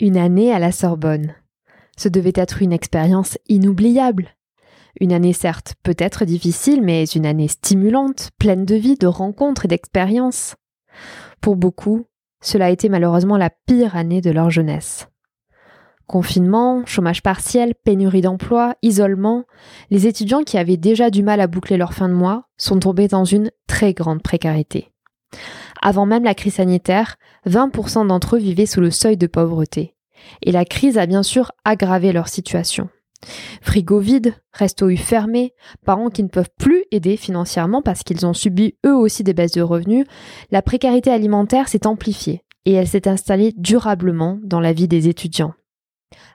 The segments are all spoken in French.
Une année à la Sorbonne. Ce devait être une expérience inoubliable. Une année certes peut-être difficile, mais une année stimulante, pleine de vie, de rencontres et d'expériences. Pour beaucoup, cela a été malheureusement la pire année de leur jeunesse. Confinement, chômage partiel, pénurie d'emploi, isolement, les étudiants qui avaient déjà du mal à boucler leur fin de mois sont tombés dans une très grande précarité. Avant même la crise sanitaire, 20% d'entre eux vivaient sous le seuil de pauvreté. Et la crise a bien sûr aggravé leur situation. Frigo vide, resto fermés, parents qui ne peuvent plus aider financièrement parce qu'ils ont subi eux aussi des baisses de revenus, la précarité alimentaire s'est amplifiée et elle s'est installée durablement dans la vie des étudiants.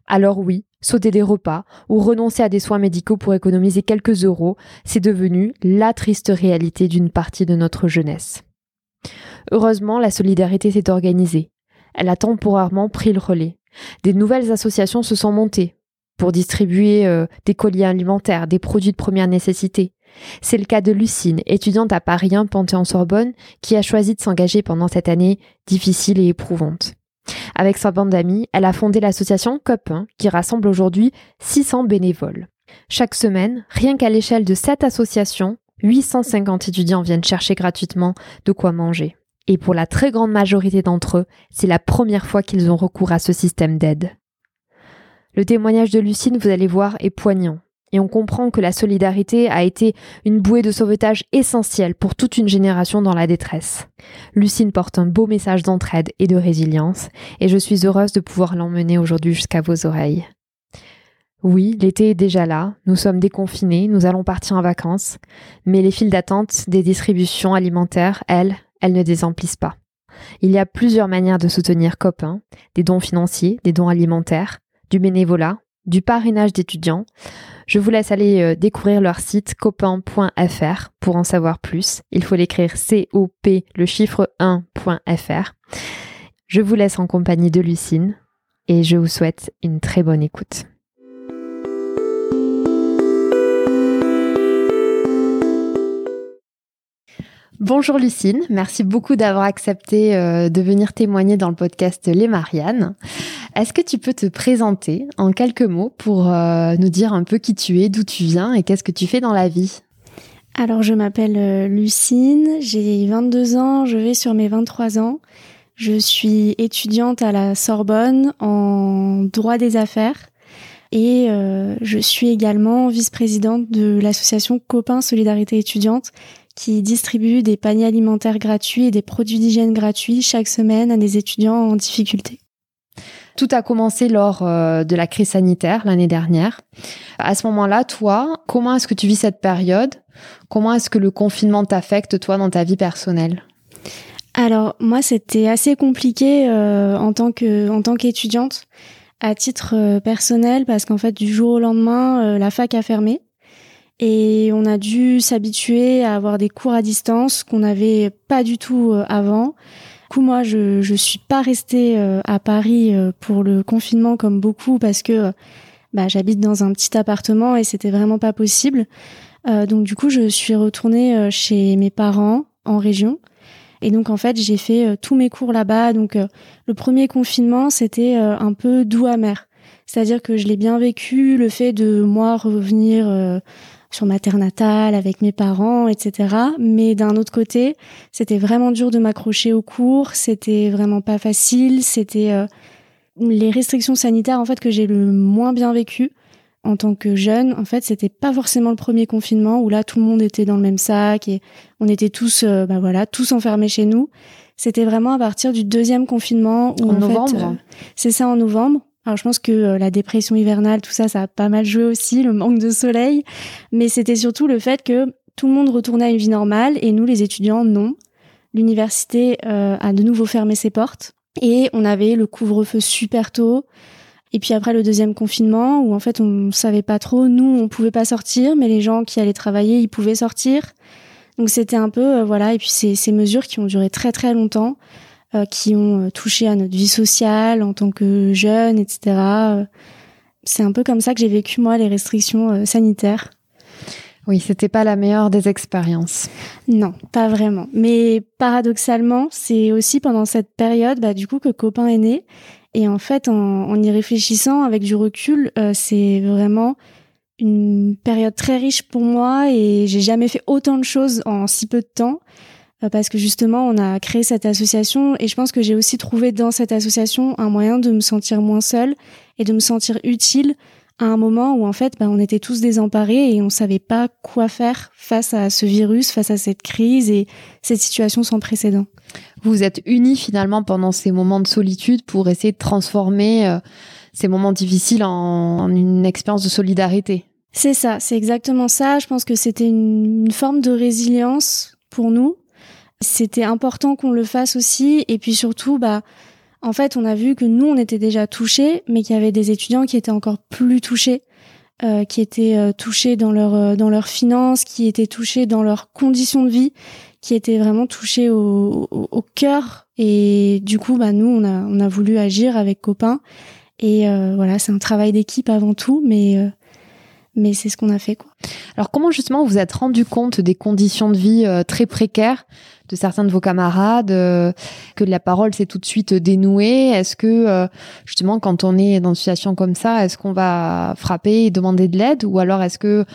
Alors oui, sauter des repas ou renoncer à des soins médicaux pour économiser quelques euros, c'est devenu la triste réalité d'une partie de notre jeunesse. Heureusement, la solidarité s'est organisée. Elle a temporairement pris le relais. Des nouvelles associations se sont montées pour distribuer euh, des colis alimentaires, des produits de première nécessité. C'est le cas de Lucine, étudiante à Paris 1 Panthéon-Sorbonne, qui a choisi de s'engager pendant cette année difficile et éprouvante. Avec sa bande d'amis, elle a fondé l'association COP1, qui rassemble aujourd'hui 600 bénévoles. Chaque semaine, rien qu'à l'échelle de cette association, 850 étudiants viennent chercher gratuitement de quoi manger. Et pour la très grande majorité d'entre eux, c'est la première fois qu'ils ont recours à ce système d'aide. Le témoignage de Lucine, vous allez voir, est poignant. Et on comprend que la solidarité a été une bouée de sauvetage essentielle pour toute une génération dans la détresse. Lucine porte un beau message d'entraide et de résilience, et je suis heureuse de pouvoir l'emmener aujourd'hui jusqu'à vos oreilles. Oui, l'été est déjà là, nous sommes déconfinés, nous allons partir en vacances, mais les files d'attente des distributions alimentaires, elles, elles ne désemplissent pas. Il y a plusieurs manières de soutenir Copain, des dons financiers, des dons alimentaires, du bénévolat, du parrainage d'étudiants. Je vous laisse aller euh, découvrir leur site copain.fr pour en savoir plus. Il faut l'écrire COP le chiffre 1.fr. Je vous laisse en compagnie de Lucine et je vous souhaite une très bonne écoute. Bonjour Lucine, merci beaucoup d'avoir accepté euh, de venir témoigner dans le podcast Les Mariannes. Est-ce que tu peux te présenter en quelques mots pour euh, nous dire un peu qui tu es, d'où tu viens et qu'est-ce que tu fais dans la vie? Alors je m'appelle euh, Lucine, j'ai 22 ans, je vais sur mes 23 ans. Je suis étudiante à la Sorbonne en droit des affaires. Et je suis également vice-présidente de l'association Copains Solidarité étudiante qui distribue des paniers alimentaires gratuits et des produits d'hygiène gratuits chaque semaine à des étudiants en difficulté. Tout a commencé lors euh, de la crise sanitaire l'année dernière. À ce moment-là, toi, comment est-ce que tu vis cette période? Comment est-ce que le confinement t'affecte, toi, dans ta vie personnelle? Alors, moi, c'était assez compliqué euh, en tant qu'étudiante à titre euh, personnel parce qu'en fait, du jour au lendemain, la fac a fermé. Et on a dû s'habituer à avoir des cours à distance qu'on n'avait pas du tout euh, avant. Du coup, moi, je je suis pas restée euh, à Paris euh, pour le confinement comme beaucoup parce que bah, j'habite dans un petit appartement et c'était vraiment pas possible. donc du coup, je suis retournée chez mes parents en région. Et donc en fait, j'ai fait tous mes cours là-bas. Donc le premier confinement, c'était un peu doux amer. C'est-à-dire que je l'ai bien vécu, le fait de moi revenir sur ma terre natale avec mes parents, etc. Mais d'un autre côté, c'était vraiment dur de m'accrocher au cours. C'était vraiment pas facile. C'était euh, les restrictions sanitaires en fait que j'ai le moins bien vécu en tant que jeune, en fait, c'était pas forcément le premier confinement où là tout le monde était dans le même sac et on était tous, euh, bah voilà, tous enfermés chez nous. C'était vraiment à partir du deuxième confinement où en, novembre. Euh, c'est ça en novembre. Alors je pense que euh, la dépression hivernale, tout ça, ça a pas mal joué aussi, le manque de soleil, mais c'était surtout le fait que tout le monde retournait à une vie normale et nous, les étudiants, non. L'université a de nouveau fermé ses portes et on avait le couvre-feu super tôt. Et puis après le deuxième confinement, où en fait on savait pas trop, nous on pouvait pas sortir, mais les gens qui allaient travailler, ils pouvaient sortir. Donc c'était un peu euh, voilà. Et puis ces, mesures qui ont duré très très longtemps, euh, qui ont euh, touché à notre vie sociale en tant que jeunes, etc. C'est un peu comme ça que j'ai vécu moi les restrictions sanitaires. Oui, c'était pas la meilleure des expériences. Non, pas vraiment. Mais paradoxalement, c'est aussi pendant cette période, bah, du coup, que Copain est né. Et en fait, en, y réfléchissant avec du recul, euh, c'est vraiment une période très riche pour moi et j'ai jamais fait autant de choses en si peu de temps euh, parce que justement, on a créé cette association et je pense que j'ai aussi trouvé dans cette association un moyen de me sentir moins seule et de me sentir utile à un moment où en fait bah, on était tous désemparés et on savait pas quoi faire face à ce virus, face à cette crise et cette situation sans précédent. Vous êtes unis finalement pendant ces moments de solitude pour essayer de transformer euh, ces moments difficiles en, une expérience de solidarité. C'est ça, c'est exactement ça. Je pense que c'était une, une forme de résilience pour nous. C'était important qu'on le fasse aussi et puis surtout bah en fait, on a vu que nous, on était déjà touchés, mais qu'il y avait des étudiants qui étaient encore plus touchés, euh, qui étaient euh, touchés dans leur euh, dans leurs finances, qui étaient touchés dans leurs conditions de vie, qui étaient vraiment touchés au, cœur. Et du coup, bah nous, on a on a voulu agir avec copains. Et voilà, c'est un travail d'équipe avant tout, mais mais c'est ce qu'on a fait quoi. Alors comment justement vous êtes rendu compte des conditions de vie très précaires de certains de vos camarades, euh, que la parole s'est tout de suite dénouée? Est-ce que euh, justement quand on est dans une situation comme ça, est-ce qu'on va frapper et demander de l'aide? Ou alors est-ce que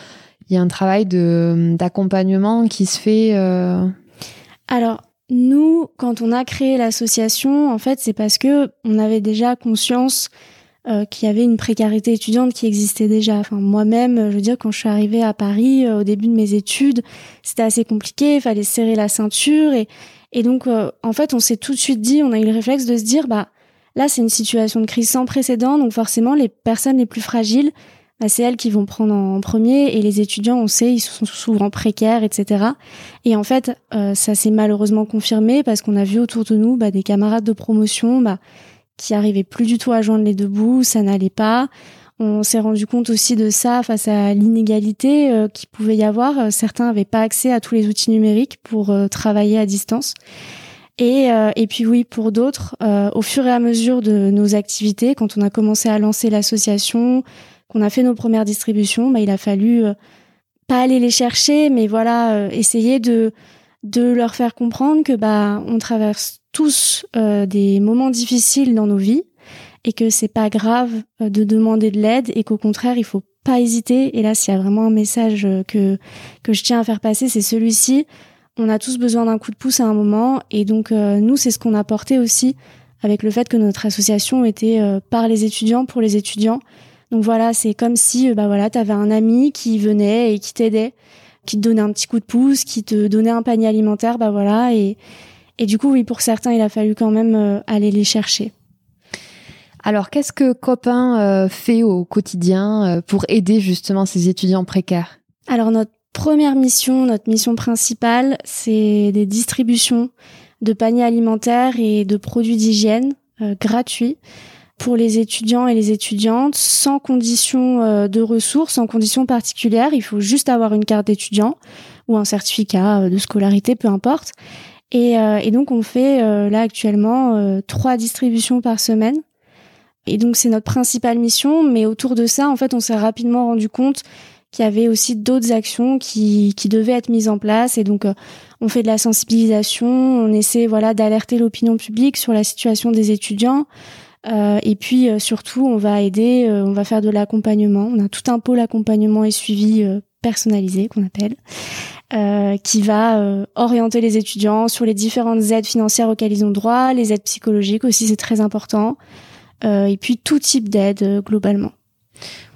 il y a un travail de d'accompagnement qui se fait euh? Alors nous, quand on a créé l'association, en fait, c'est parce que on avait déjà conscience euh, qu'il y avait une précarité étudiante qui existait déjà. Enfin, moi-même, je veux dire, quand je suis arrivée à Paris euh, au début de mes études, c'était assez compliqué, il fallait serrer la ceinture et et donc euh, en fait, on s'est tout de suite dit, on a eu le réflexe de se dire, bah là, c'est une situation de crise sans précédent, donc forcément, les personnes les plus fragiles, bah, c'est elles qui vont prendre en premier et les étudiants, on sait, ils sont souvent précaires, etc. Et en fait, ça s'est malheureusement confirmé parce qu'on a vu autour de nous bah, des camarades de promotion, bah qui arrivait plus du tout à joindre les deux bouts, ça n'allait pas. On s'est rendu compte aussi de ça face à l'inégalité euh, qui pouvait y avoir. Euh, certains n'avaient pas accès à tous les outils numériques pour euh, travailler à distance. Et, et puis oui, pour d'autres, au fur et à mesure de nos activités, quand on a commencé à lancer l'association, qu'on a fait nos premières distributions, bah, il a fallu pas aller les chercher, mais voilà, essayer de de leur faire comprendre que bah on traverse tous euh, des moments difficiles dans nos vies et que c'est pas grave euh, de demander de l'aide et qu'au contraire il faut pas hésiter. Et là s'il y a vraiment un message euh, que que je tiens à faire passer c'est celui-ci. On a tous besoin d'un coup de pouce à un moment et donc nous c'est ce qu'on a porté aussi avec le fait que notre association était par les étudiants pour les étudiants. Donc voilà c'est comme si bah voilà t'avais un ami qui venait et qui t'aidait qui te donnait un petit coup de pouce qui te donnait un panier alimentaire bah voilà et et du coup, oui, pour certains, il a fallu quand même euh, aller les chercher. Alors, qu'est-ce que Copain euh, fait au quotidien euh, pour aider justement ces étudiants précaires? Alors, notre première mission, notre mission principale, c'est des distributions de paniers alimentaires et de produits d'hygiène gratuits pour les étudiants et les étudiantes sans condition de ressources, sans condition particulière. Il faut juste avoir une carte d'étudiant ou un certificat de scolarité, peu importe. Et, euh, et donc on fait euh, là actuellement euh, trois distributions par semaine. Et donc c'est notre principale mission, mais autour de ça, en fait, on s'est rapidement rendu compte qu'il y avait aussi d'autres actions qui, qui devaient être mises en place. Et donc on fait de la sensibilisation, on essaie voilà d'alerter l'opinion publique sur la situation des étudiants. Euh, et puis surtout, on va aider, on va faire de l'accompagnement. On a tout un pôle accompagnement et suivi personnalisé qu'on appelle. Euh, qui va euh, orienter les étudiants sur les différentes aides financières auxquelles ils ont droit, les aides psychologiques aussi, c'est très important. et puis tout type d'aide globalement.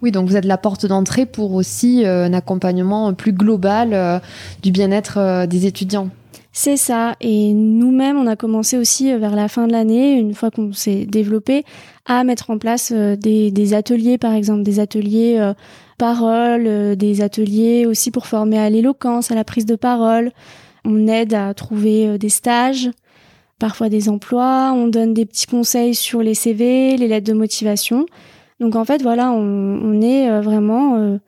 Oui, donc vous êtes la porte d'entrée pour aussi un accompagnement plus global du bien-être des étudiants. C'est ça. Et nous-mêmes, on a commencé aussi euh, vers la fin de l'année, une fois qu'on s'est développé, à mettre en place euh, des, ateliers, par exemple, des ateliers euh, parole, des ateliers aussi pour former à l'éloquence, à la prise de parole. On aide à trouver des stages, parfois des emplois. On donne des petits conseils sur les CV, les lettres de motivation. Donc en fait, voilà, on, on est vraiment bah,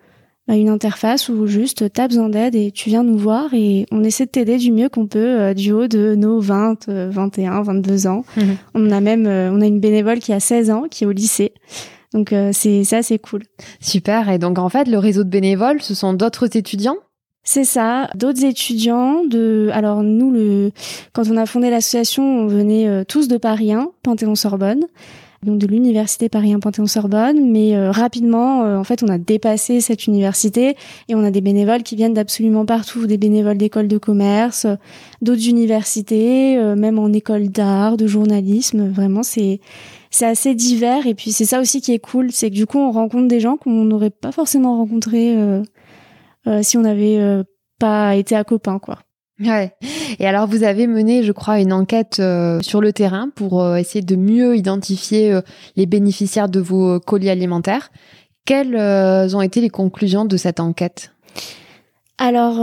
une interface où juste t'as besoin d'aide et tu viens nous voir et on essaie de t'aider du mieux qu'on peut euh, du haut de nos 20, 21, 22 ans. Mhm. On a même euh, on a une bénévole qui a 16 ans qui est au lycée. Donc euh, c'est ça c'est cool. Super et donc en fait le réseau de bénévoles ce sont d'autres étudiants? C'est ça, d'autres étudiants de alors nous le quand on a fondé l'association, on venait tous de Paris 1, Panthéon-Sorbonne de l'université Paris 1 Panthéon-Sorbonne, mais euh, rapidement, euh, en fait, on a dépassé cette université et on a des bénévoles qui viennent d'absolument partout, des bénévoles d'écoles de commerce, d'autres universités, euh, même en école d'art, de journalisme. Vraiment, c'est c'est assez divers et puis c'est ça aussi qui est cool, c'est que du coup, on rencontre des gens qu'on n'aurait pas forcément rencontrés si on n'avait pas été à copain, quoi. Ouais. Et alors, vous avez mené, je crois, une enquête euh, sur le terrain pour euh, essayer de mieux identifier euh, les bénéficiaires de vos colis alimentaires. Quelles ont été les conclusions de cette enquête? Alors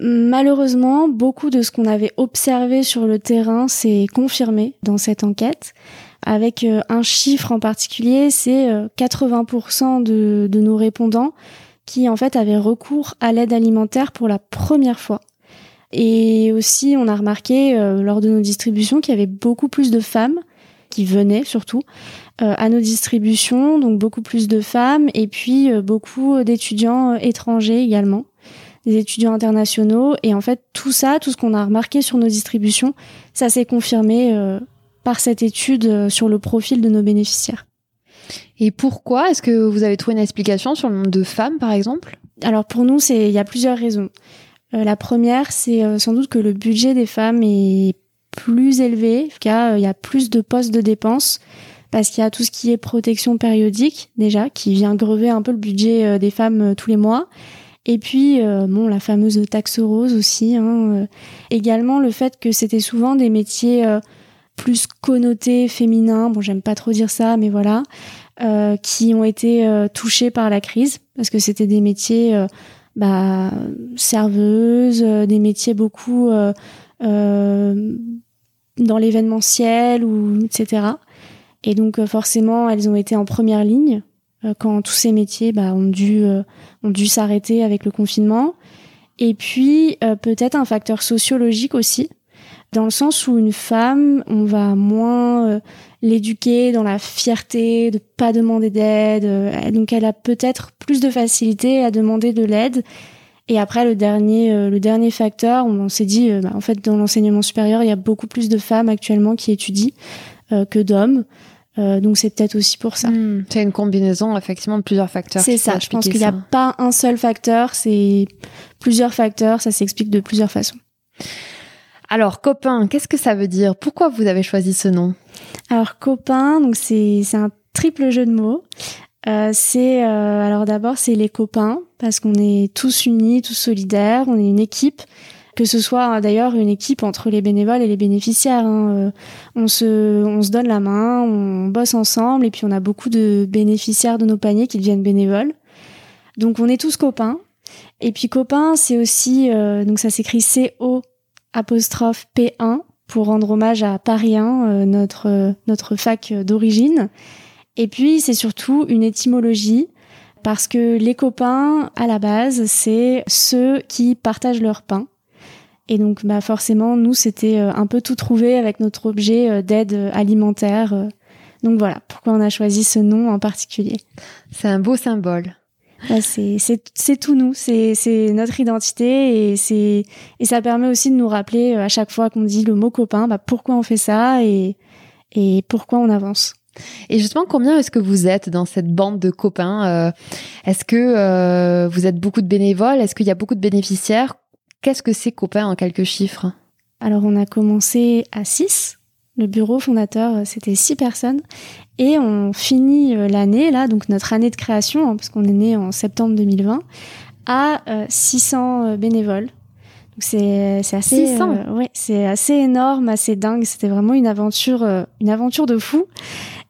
malheureusement, beaucoup de ce qu'on avait observé sur le terrain s'est confirmé dans cette enquête, avec un chiffre en particulier, c'est 80% de, de nos répondants qui en fait avaient recours à l'aide alimentaire pour la première fois. Et aussi, on a remarqué euh, lors de nos distributions qu'il y avait beaucoup plus de femmes qui venaient surtout euh, à nos distributions, donc beaucoup plus de femmes et puis euh, beaucoup d'étudiants étrangers également, des étudiants internationaux. Et en fait, tout ça, tout ce qu'on a remarqué sur nos distributions, ça s'est confirmé par cette étude sur le profil de nos bénéficiaires. Et pourquoi Est-ce que vous avez trouvé une explication sur le nombre de femmes, par exemple? Alors pour nous, c'est il y a plusieurs raisons. Euh, la première, c'est euh, sans doute que le budget des femmes est plus élevé, car euh, il y a plus de postes de dépenses parce qu'il y a tout ce qui est protection périodique déjà qui vient grever un peu le budget des femmes tous les mois. Et puis bon la fameuse taxe rose aussi. Hein, également le fait que c'était souvent des métiers plus connotés féminins. Bon j'aime pas trop dire ça, mais voilà, qui ont été touchés par la crise parce que c'était des métiers bah, serveuse, euh, des métiers beaucoup euh, euh, dans l'événementiel ou etc. Et donc forcément, elles ont été en première ligne quand tous ces métiers bah, ont dû ont dû s'arrêter avec le confinement. Et puis peut-être un facteur sociologique aussi, dans le sens où une femme, on va moins l'éduquer dans la fierté de pas demander d'aide. Euh, donc elle a peut-être plus de facilité à demander de l'aide. Et après le dernier euh, le dernier facteur, on, s'est dit euh, bah, en fait dans l'enseignement supérieur, il y a beaucoup plus de femmes actuellement qui étudient que d'hommes. donc c'est peut-être aussi pour ça. Hmm. c'est une combinaison effectivement de plusieurs facteurs. C'est ça. Je pense qu'il n'y a pas un seul facteur, c'est plusieurs facteurs. Ça s'explique de plusieurs façons. Alors, copain, qu'est-ce que ça veut dire? Pourquoi vous avez choisi ce nom? Alors, copain, donc c'est un triple jeu de mots. Euh, c'est euh, alors d'abord c'est les copains parce qu'on est tous unis, tous solidaires, on est une équipe. Que ce soit hein, d'ailleurs une équipe entre les bénévoles et les bénéficiaires, hein. euh, on se on se donne la main, on bosse ensemble et puis on a beaucoup de bénéficiaires de nos paniers qui deviennent bénévoles. Donc on est tous copains. Et puis copains, c'est aussi donc ça s'écrit C O apostrophe P1 pour rendre hommage à Paris 1, euh, notre, euh, notre fac d'origine. Et puis, c'est surtout une étymologie parce que les copains, à la base, c'est ceux qui partagent leur pain. Et donc, bah, forcément, nous, c'était euh, un peu tout trouvé avec notre objet d'aide alimentaire. Donc voilà, pourquoi on a choisi ce nom en particulier. C'est un beau symbole c'est tout nous, c'est notre identité et c'est et ça permet aussi de nous rappeler euh, à chaque fois qu'on dit le mot copain, bah, pourquoi on fait ça et et pourquoi on avance. Et justement, combien est-ce que vous êtes dans cette bande de copains euh, Est-ce que euh, vous êtes beaucoup de bénévoles? Est-ce qu'il y a beaucoup de bénéficiaires? Qu'est-ce que c'est copains en quelques chiffres? Alors, on a commencé à 6 Le bureau fondateur, c'était six personnes. Et on finit l'année, là, donc notre année de création, hein, parce qu'on est né en septembre 2020, à 600 bénévoles c'est c'est assez euh, ouais, c'est assez énorme, assez dingue, c'était vraiment une aventure euh, une aventure de fou.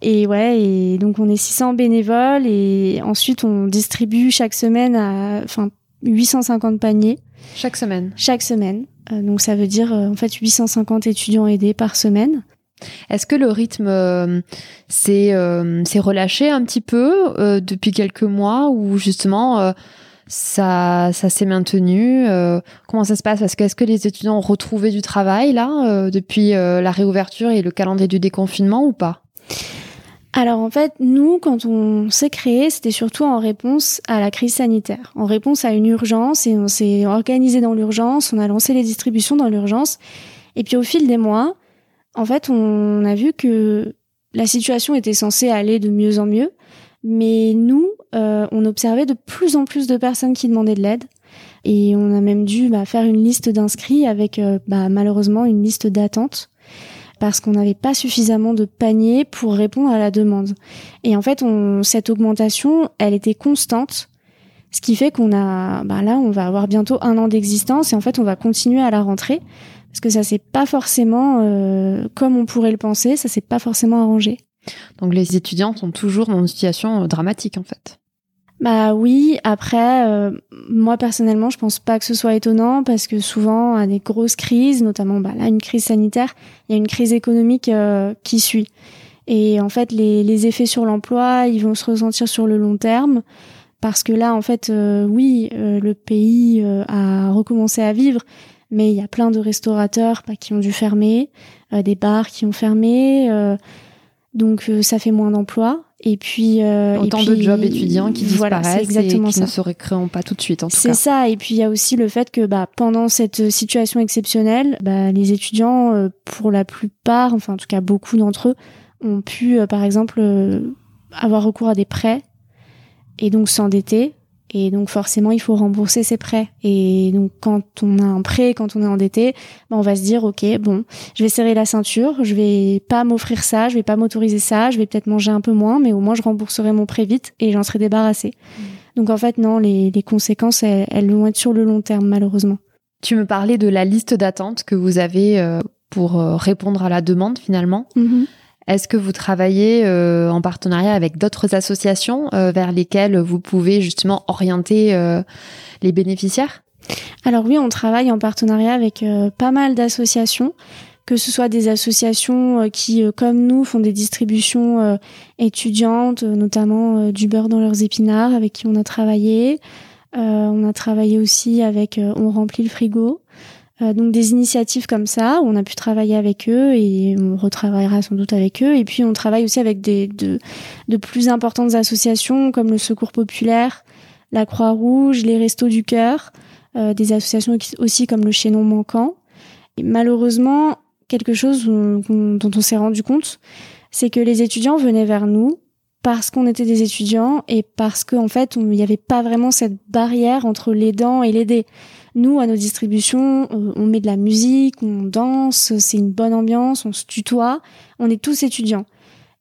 Et ouais, et donc on est 600 bénévoles et ensuite on distribue chaque semaine à enfin 850 paniers chaque semaine. Chaque semaine. Euh, donc ça veut dire en fait 850 étudiants aidés par semaine. Est-ce que le rythme s'est relâché un petit peu depuis quelques mois ou justement ça, ça s'est maintenu. Euh, comment ça se passe? Que est-ce que les étudiants ont retrouvé du travail là euh, depuis euh, la réouverture et le calendrier du déconfinement ou pas? Alors en fait, nous, quand on s'est créé, c'était surtout en réponse à la crise sanitaire, en réponse à une urgence, et on s'est organisé dans l'urgence, on a lancé les distributions dans l'urgence, et puis au fil des mois, en fait, on a vu que la situation était censée aller de mieux en mieux, mais nous, euh, on observait de plus en plus de personnes qui demandaient de l'aide. Et on a même dû bah, faire une liste d'inscrits avec euh, bah, malheureusement une liste d'attente parce qu'on n'avait pas suffisamment de paniers pour répondre à la demande. Et en fait, cette augmentation, elle était constante, ce qui fait qu'on a, bah là, on va avoir bientôt un an d'existence et en fait, on va continuer à la rentrée parce que ça s'est pas forcément euh, comme on pourrait le penser, ça s'est pas forcément arrangé. Donc les étudiants sont toujours dans une situation dramatique en fait. Bah oui, après, euh, moi personnellement, je pense pas que ce soit étonnant parce que souvent, à des grosses crises, notamment bah, là, une crise sanitaire, il y a une crise économique euh, qui suit. Et en fait, les, les effets sur l'emploi, ils vont se ressentir sur le long terme parce que là, en fait, euh, oui, le pays a recommencé à vivre, mais il y a plein de restaurateurs bah, qui ont dû fermer, des bars qui ont fermé, donc ça fait moins d'emplois. Et puis euh, autant de jobs étudiants qui disparaissent exactement et qui ne se recréeront pas tout de suite en tout cas. C'est ça. Et puis il y a aussi le fait que bah, pendant cette situation exceptionnelle, bah, les étudiants, euh, pour la plupart, enfin en tout cas beaucoup d'entre eux, ont pu euh, par exemple avoir recours à des prêts et donc s'endetter et donc forcément, il faut rembourser ses prêts. Et donc quand on a un prêt, quand on est endetté, ben on va se dire ok, bon, je vais serrer la ceinture, je vais pas m'offrir ça, je vais pas m'autoriser ça, je vais peut-être manger un peu moins, mais au moins je rembourserai mon prêt vite et j'en serai débarrassé. Mmh. Donc en fait non, les, les conséquences elles, vont être sur le long terme malheureusement. Tu me parlais de la liste d'attente que vous avez euh, pour euh, répondre à la demande finalement. Mmh est-ce que vous travaillez euh, en partenariat avec d'autres associations euh, vers lesquelles vous pouvez justement orienter euh, les bénéficiaires? Alors oui, on travaille en partenariat avec pas mal d'associations que ce soit des associations qui, comme nous, font des distributions étudiantes, notamment du beurre dans leurs épinards, avec qui on a travaillé. on a travaillé aussi avec On remplit le frigo. Euh, donc des initiatives comme ça, où on a pu travailler avec eux et on retravaillera sans doute avec eux. Et puis on travaille aussi avec des de, de plus importantes associations comme le Secours populaire, la Croix-Rouge, les Restos du Cœur, euh, des associations aussi comme le Chaînon manquant. Et malheureusement, quelque chose dont on s'est rendu compte, c'est que les étudiants venaient vers nous parce qu'on était des étudiants et parce qu'en fait, il n'y avait pas vraiment cette barrière entre l'aidant et l'aider. Nous, à nos distributions, on met de la musique, on danse, c'est une bonne ambiance, on se tutoie, on est tous étudiants.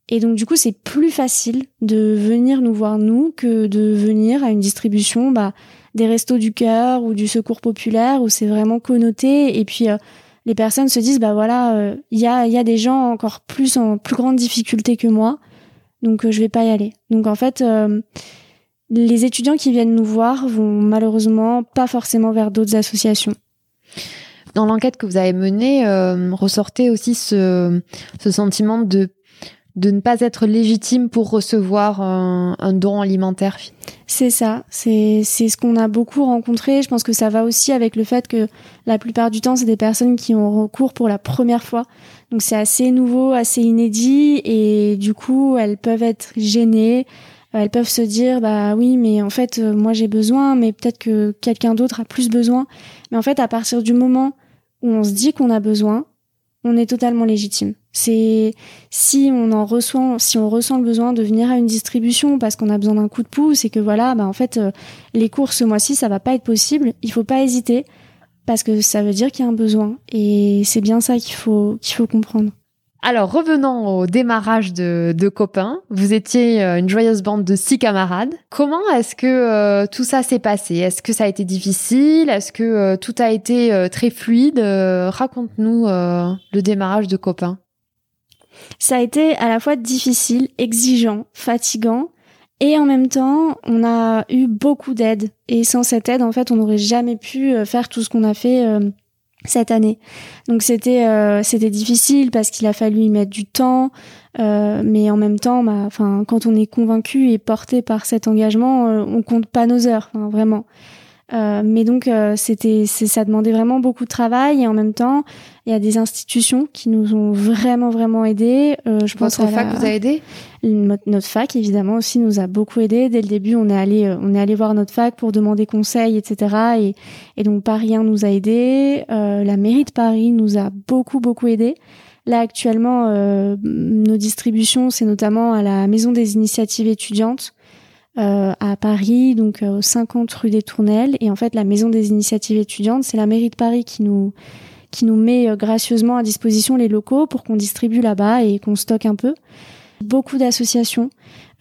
Et donc du coup, c'est plus facile de venir nous voir nous que de venir à une distribution bah, des restos du cœur ou du secours populaire où c'est vraiment connoté. Et puis euh, les personnes se disent bah voilà, euh, il y, a, y a des gens encore plus en plus grande difficulté que moi, donc euh, je vais pas y aller. Donc en fait, les étudiants qui viennent nous voir vont malheureusement pas forcément vers d'autres associations. Dans l'enquête que vous avez menée, euh, ressortait aussi ce, sentiment de, de ne pas être légitime pour recevoir un, don alimentaire. C'est ça, c'est ce qu'on a beaucoup rencontré. Je pense que ça va aussi avec le fait que la plupart du temps, c'est des personnes qui ont recours pour la première fois. Donc c'est assez nouveau, assez inédit et du coup, elles peuvent être gênées elles peuvent se dire bah oui mais en fait euh, moi j'ai besoin mais peut-être que quelqu'un d'autre a plus besoin. Mais en fait à partir du moment où on se dit qu'on a besoin on est totalement légitime. C'est si on en reçoit si on ressent le besoin de venir à une distribution parce qu'on a besoin d'un coup de pouce et que voilà bah en fait euh, les cours ce mois-ci ça va pas être possible il faut pas hésiter parce que ça veut dire qu'il y a un besoin. Et c'est bien ça qu'il faut qu'il faut comprendre Alors, revenons au démarrage de, de Copain. Vous étiez euh, une joyeuse bande de six camarades. Comment est-ce que euh, tout ça s'est passé? Est-ce que ça a été difficile? Est-ce que euh, tout a été très fluide? Raconte-nous le démarrage de Copain. Ça a été à la fois difficile, exigeant, fatigant, et en même temps, on a eu beaucoup d'aide. Et sans cette aide, en fait, on n'aurait jamais pu faire tout ce qu'on a fait cette année. Donc c'était euh, c'était difficile parce qu'il a fallu y mettre du temps, euh, mais en même temps, bah, quand on est convaincu et porté par cet engagement, euh, on compte pas nos heures, vraiment. Euh, mais donc euh, c'était ça demandait vraiment beaucoup de travail et en même temps il y a des institutions qui nous ont vraiment vraiment aidés. Euh, je pense Votre fac vous a aidé? Notre, fac évidemment aussi nous a beaucoup aidé. Dès le début on est allé euh, on est allé voir notre fac pour demander conseil etc. Et, et donc Paris 1 nous a aidés. la mairie de Paris nous a beaucoup beaucoup aidés. Là actuellement nos distributions c'est notamment à la maison des initiatives étudiantes euh, à Paris, donc euh, au 50 rue des Tournelles. Et en fait, la Maison des Initiatives étudiantes, c'est la mairie de Paris qui nous qui nous met euh, gracieusement à disposition les locaux pour qu'on distribue là-bas et qu'on stocke un peu. Beaucoup d'associations.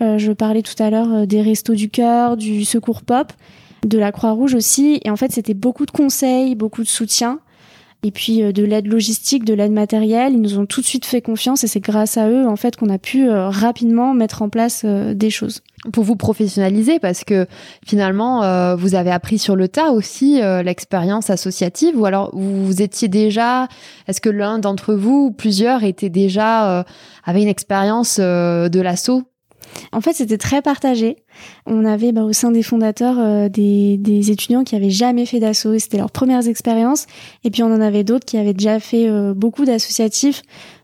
je parlais tout à l'heure des Restos du Cœur, du Secours Pop, de la Croix-Rouge aussi. Et en fait, c'était beaucoup de conseils, beaucoup de soutien et puis de l'aide logistique, de l'aide matérielle. Ils nous ont tout de suite fait confiance et c'est grâce à eux en fait qu'on a pu rapidement mettre en place des choses pour vous professionnaliser parce que finalement euh, vous avez appris sur le tas aussi euh, l'expérience associative ou alors vous étiez déjà est-ce que l'un d'entre vous ou plusieurs était déjà euh, avait une expérience de l'assaut? En fait, c'était très partagé. On avait bah, au sein des fondateurs des, des, étudiants qui avaient jamais fait d'assaut, c'était leurs premières expériences. Et puis on en avait d'autres qui avaient déjà fait beaucoup d'associatifs.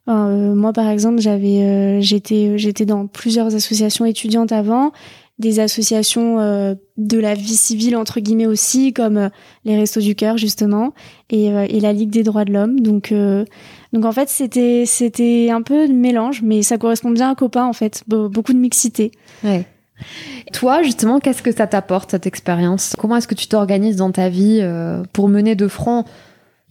Euh, moi, par exemple, j'avais, euh, j'étais, j'étais dans plusieurs associations étudiantes avant, des associations euh, de la vie civile entre guillemets aussi, comme les Restos du Cœur justement, et, et, la Ligue des droits de l'homme. Donc, donc en fait, c'était, c'était un peu de mélange, mais ça correspond bien à Copain en fait, beaucoup de mixité. Ouais. Toi, justement, qu'est-ce que ça t'apporte cette expérience? Comment est-ce que tu t'organises dans ta vie pour mener de front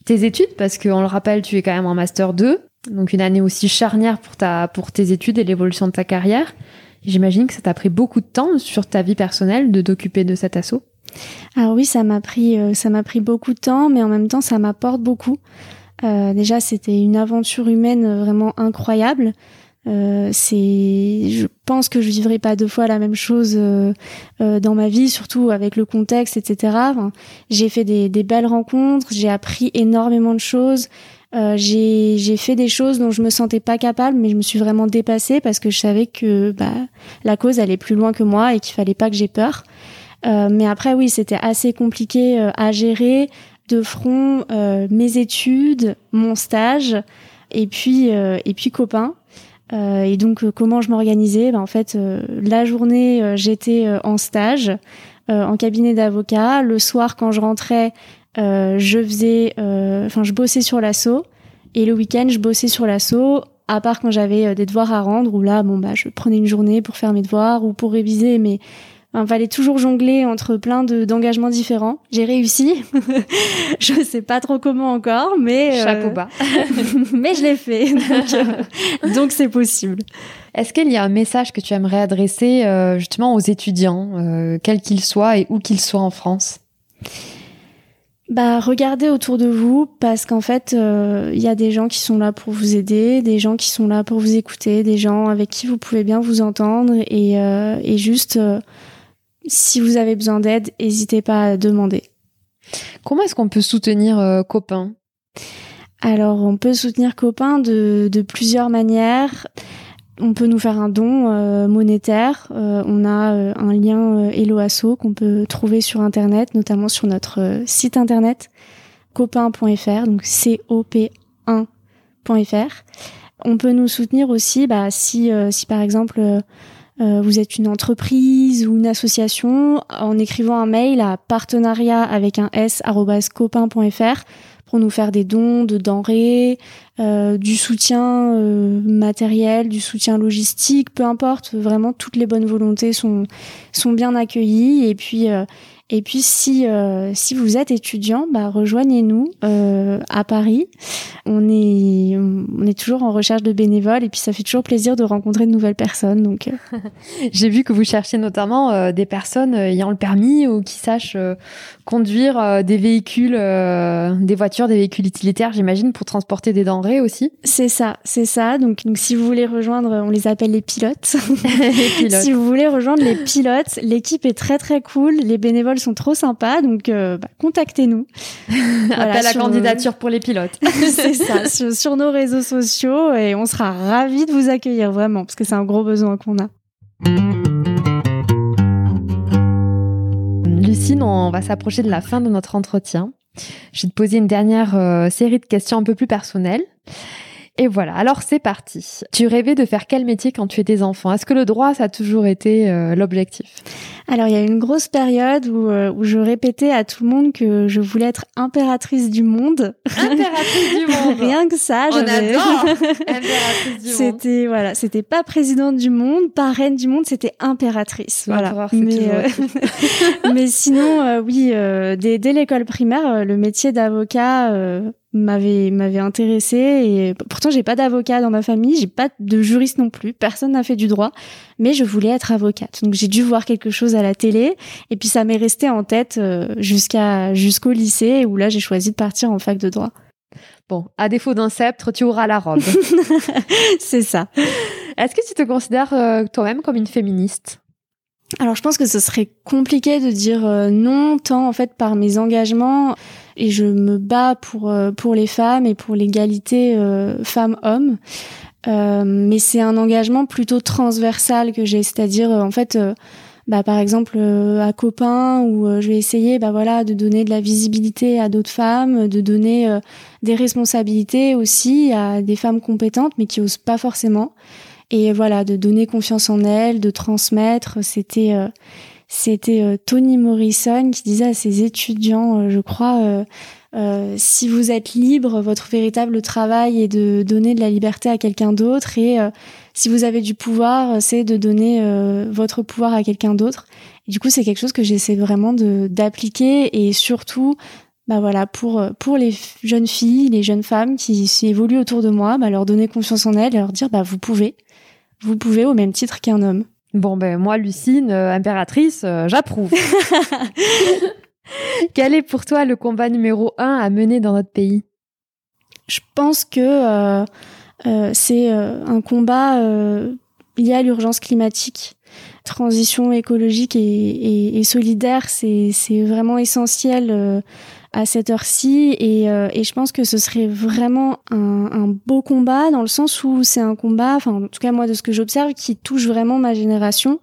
tes études? Parce qu'on le rappelle, tu es quand même en master 2. Donc une année aussi charnière pour ta pour tes études et l'évolution de ta carrière. J'imagine que ça t'a pris beaucoup de temps sur ta vie personnelle de t'occuper de cet assaut. Alors oui, ça m'a pris euh, ça m'a pris beaucoup de temps, mais en même temps ça m'apporte beaucoup. Euh, déjà, c'était une aventure humaine vraiment incroyable. Euh, c'est, je pense que je vivrai pas deux fois la même chose euh, euh dans ma vie, surtout avec le contexte, etc. j'ai fait des, des, belles rencontres, j'ai appris énormément de choses. Euh, j'ai fait des choses dont je me sentais pas capable, mais je me suis vraiment dépassée parce que je savais que bah, la cause allait plus loin que moi et qu'il fallait pas que j'ai peur. Euh, mais après, oui, c'était assez compliqué euh, à gérer de front euh, mes études, mon stage et puis et puis copain. et donc, comment je m'organisais? Ben, En fait, la journée, j'étais en stage en cabinet d'avocat. Le soir, quand je rentrais, euh, je faisais, euh, enfin, je bossais sur l'assaut et le week-end, je bossais sur l'assaut. À part quand j'avais euh, des devoirs à rendre, où là, bon bah, je prenais une journée pour faire mes devoirs ou pour réviser, mais il fallait toujours jongler entre plein de d'engagements différents. J'ai réussi. je sais pas trop comment encore, mais chapeau bas. mais je l'ai fait. Donc c'est possible. Est-ce qu'il y a un message que tu aimerais adresser justement aux étudiants, quels qu'ils soient et où qu'ils soient en France? Bah, regardez autour de vous parce qu'en fait, il euh, y a des gens qui sont là pour vous aider, des gens qui sont là pour vous écouter, des gens avec qui vous pouvez bien vous entendre et, euh, et juste, euh, si vous avez besoin d'aide, n'hésitez pas à demander. Comment est-ce qu'on peut soutenir Copain? Alors, on peut soutenir Copain de, de plusieurs manières. On peut nous faire un don euh, monétaire. Euh, on a euh, un lien Helloasso qu'on peut trouver sur internet, notamment sur notre site internet copain.fr, donc c o p 1.fr. On peut nous soutenir aussi bah, si, si par exemple vous êtes une entreprise ou une association en écrivant un mail à partenariat avec un s copain.fr pour nous faire des dons de denrées, euh, du soutien euh, matériel, du soutien logistique, peu importe, vraiment toutes les bonnes volontés sont sont bien accueillies. Et puis euh, Et puis si euh, si vous êtes étudiant, bah rejoignez-nous euh, à Paris. On est on est toujours en recherche de bénévoles et puis ça fait toujours plaisir de rencontrer de nouvelles personnes. Donc euh. j'ai vu que vous cherchiez notamment des personnes ayant le permis ou qui sachent conduire des véhicules, des voitures, des véhicules utilitaires, j'imagine, pour transporter des denrées aussi. C'est ça, c'est ça. Donc donc si vous voulez rejoindre, on les appelle les pilotes. les pilotes. si vous voulez rejoindre les pilotes, l'équipe est très très cool. Les bénévoles sont trop sympas, donc euh, bah, contactez-nous. Appel à candidature pour les pilotes. c'est ça, sur, nos réseaux sociaux et on sera ravis de vous accueillir vraiment parce que c'est un gros besoin qu'on a. Lucine, on va s'approcher de la fin de notre entretien. Je vais te poser une dernière euh, série de questions un peu plus personnelles. Et voilà, alors c'est parti. Tu rêvais de faire quel métier quand tu étais enfant? Est-ce que le droit, ça a toujours été euh, l'objectif? Alors il y a une grosse période où, euh, où je répétais à tout le monde que je voulais être impératrice du monde. Impératrice du monde Rien que ça, On adore Impératrice du monde C'était, voilà, c'était pas présidente du monde, pas reine du monde, c'était impératrice. Voilà. mais, euh, mais sinon, oui, dès, dès l'école primaire, le métier d'avocat m'avait m'avait intéressé et pourtant j'ai pas d'avocat dans ma famille, j'ai pas de juriste non plus, personne n'a fait du droit, mais je voulais être avocate. Donc j'ai dû voir quelque chose à la télé et puis ça m'est resté en tête euh, jusqu'à jusqu'au lycée où là j'ai choisi de partir en fac de droit. Bon, à défaut d'un sceptre, tu auras la robe. C'est ça. Est-ce que tu te considères euh, toi-même comme une féministe? Alors je pense que ce serait compliqué de dire euh, non tant en fait par mes engagements. Et je me bats pour euh, pour les femmes et pour l'égalité euh, femmes-hommes. Euh, mais c'est un engagement plutôt transversal que j'ai, c'est-à-dire en fait, bah, par exemple à copain où je vais essayer, bah voilà, de donner de la visibilité à d'autres femmes, de donner des responsabilités aussi à des femmes compétentes mais qui osent pas forcément, et voilà, de donner confiance en elles, de transmettre. C'était c'était euh, Toni Morrison qui disait à ses étudiants, euh, je crois, euh, si vous êtes libre, votre véritable travail est de donner de la liberté à quelqu'un d'autre et si vous avez du pouvoir, c'est de donner votre pouvoir à quelqu'un d'autre. Du coup, c'est quelque chose que j'essaie vraiment d'appliquer et surtout, bah voilà, pour pour les jeunes filles, les jeunes femmes qui s'y évoluent autour de moi, bah leur donner confiance en elles et leur dire bah vous pouvez, vous pouvez au même titre qu'un homme. Bon, ben moi, Lucine, euh, impératrice, euh, j'approuve. Quel est pour toi le combat numéro un à mener dans notre pays? Je pense que euh, c'est un combat lié à l'urgence climatique. Transition écologique et, et solidaire, c'est vraiment essentiel à cette heure-ci et, euh, et, je pense que ce serait vraiment un, un beau combat dans le sens où c'est un combat, enfin en tout cas moi de ce que j'observe, qui touche vraiment ma génération,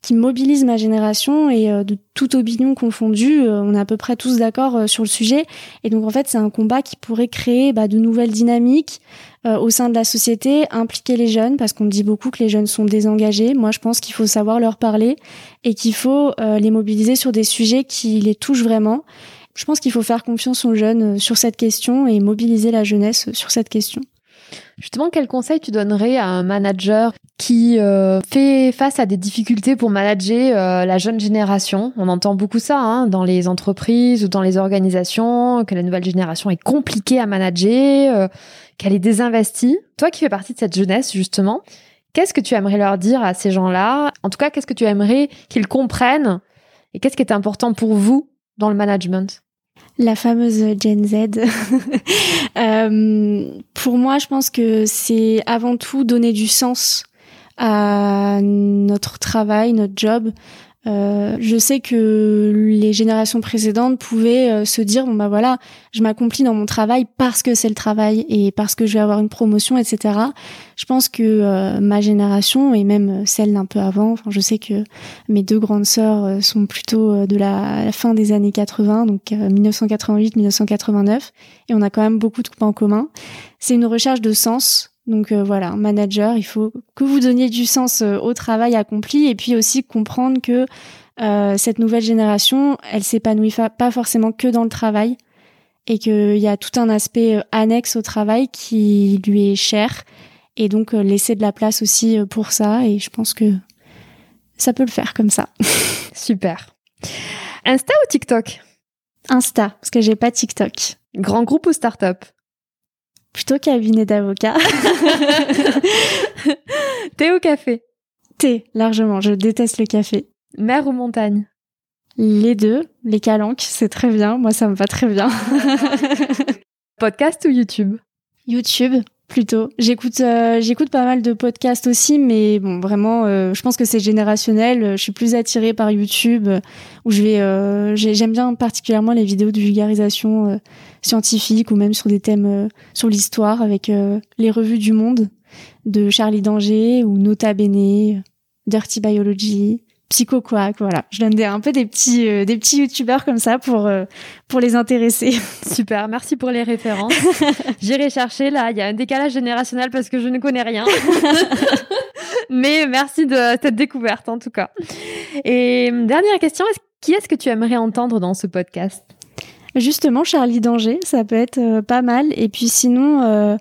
qui mobilise ma génération et euh, de toute opinion confondue, euh, on est à peu près tous d'accord sur le sujet et donc en fait c'est un combat qui pourrait créer bah, de nouvelles dynamiques au sein de la société, impliquer les jeunes parce qu'on dit beaucoup que les jeunes sont désengagés. Moi je pense qu'il faut savoir leur parler et qu'il faut les mobiliser sur des sujets qui les touchent vraiment je pense qu'il faut faire confiance aux jeunes euh, sur cette question et mobiliser la jeunesse sur cette question. Justement, quel conseil tu donnerais à un manager qui euh, fait face à des difficultés pour manager euh, la jeune génération? On entend beaucoup ça hein, dans les entreprises ou dans les organisations, que la nouvelle génération est compliquée à manager, qu'elle est désinvestie. Toi qui fais partie de cette jeunesse, justement, qu'est-ce que tu aimerais leur dire à ces gens-là? En tout cas, qu'est-ce que tu aimerais qu'ils comprennent? Et qu'est-ce qui est important pour vous dans le management la fameuse Gen Z. euh, pour moi, je pense que c'est avant tout donner du sens à notre travail, notre job. Euh, je sais que les générations précédentes pouvaient euh, se dire bon bah voilà, je m'accomplis dans mon travail parce que c'est le travail et parce que je vais avoir une promotion, etc. Je pense que euh, ma génération et même celle d'un peu avant, enfin je sais que mes deux grandes sœurs sont plutôt de la, fin des années 80, donc 1988-1989, et on a quand même beaucoup de points en commun. C'est une recherche de sens donc euh, voilà, manager, il faut que vous donniez du sens euh, au travail accompli et puis aussi comprendre que euh, cette nouvelle génération, elle s'épanouit pas forcément que dans le travail et qu'il y a tout un aspect annexe au travail qui lui est cher et donc laisser de la place aussi pour ça et je pense que ça peut le faire comme ça. Super. Insta ou TikTok? Insta, parce que j'ai pas TikTok. Grand groupe ou start-up? Plutôt cabinet d'avocat. Thé ou café Thé, largement. Je déteste le café. Mer ou montagne? Les deux. Les calanques, c'est très bien. Moi, ça me va très bien. Podcast ou YouTube? YouTube, plutôt. J'écoute euh, j'écoute pas mal de podcasts aussi, mais bon, vraiment, euh, je pense que c'est générationnel. Je suis plus attirée par YouTube, euh, où je vais, j'aime bien particulièrement les vidéos de vulgarisation scientifique ou même sur des thèmes sur l'histoire avec les revues du Monde de Charlie Danger ou Nota Bene, Dirty Biology. Psycho Quack, voilà. Je donne des, un peu des petits, euh, des petits youtubeurs comme ça pour, euh, pour les intéresser. Super, merci pour les références. J'irai chercher là, il y a un décalage générationnel parce que je ne connais rien. Mais merci de cette découverte en tout cas. Et euh, dernière question, qui est-ce que tu aimerais entendre dans ce podcast? Justement, Charlie Danger, ça peut être pas mal. Et puis sinon,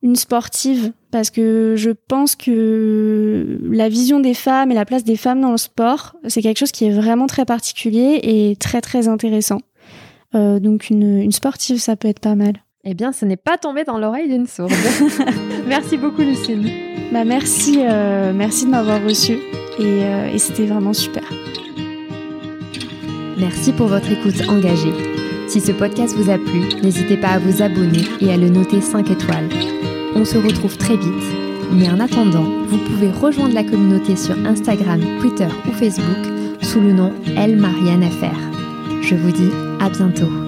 une sportive parce que je pense que la vision des femmes et la place des femmes dans le sport, c'est quelque chose qui est vraiment très particulier et très très intéressant. Euh, donc une, sportive, ça peut être pas mal. Eh bien, ce n'est pas tombé dans l'oreille d'une sourde. merci beaucoup, Lucille. Bah merci, euh, merci de m'avoir reçue et, euh, et c'était vraiment super. Merci pour votre écoute engagée. Si ce podcast vous a plu, n'hésitez pas à vous abonner et à le noter 5 étoiles. On se retrouve très vite. Mais en attendant, vous pouvez rejoindre la communauté sur Instagram, Twitter ou Facebook sous le nom Elle Marianne Je vous dis à bientôt.